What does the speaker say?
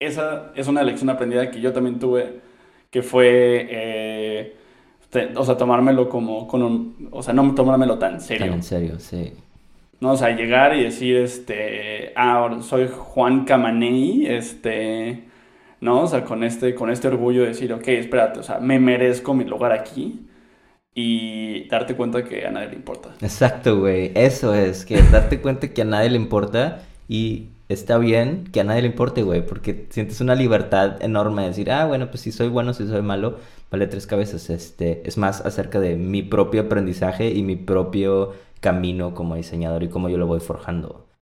esa es una lección aprendida que yo también tuve, que fue, eh, o sea, tomármelo como, con un, o sea, no tomármelo tan serio. Tan en serio, sí. No, o sea, llegar y decir, este, ah, soy Juan Camanei, este, ¿no? O sea, con este, con este orgullo de decir, ok, espérate, o sea, me merezco mi lugar aquí y darte cuenta que a nadie le importa. Exacto, güey, eso es, que darte cuenta que a nadie le importa y está bien que a nadie le importe, güey, porque sientes una libertad enorme de decir, ah, bueno, pues si soy bueno, si soy malo, vale tres cabezas. Este, es más acerca de mi propio aprendizaje y mi propio camino como diseñador y cómo yo lo voy forjando.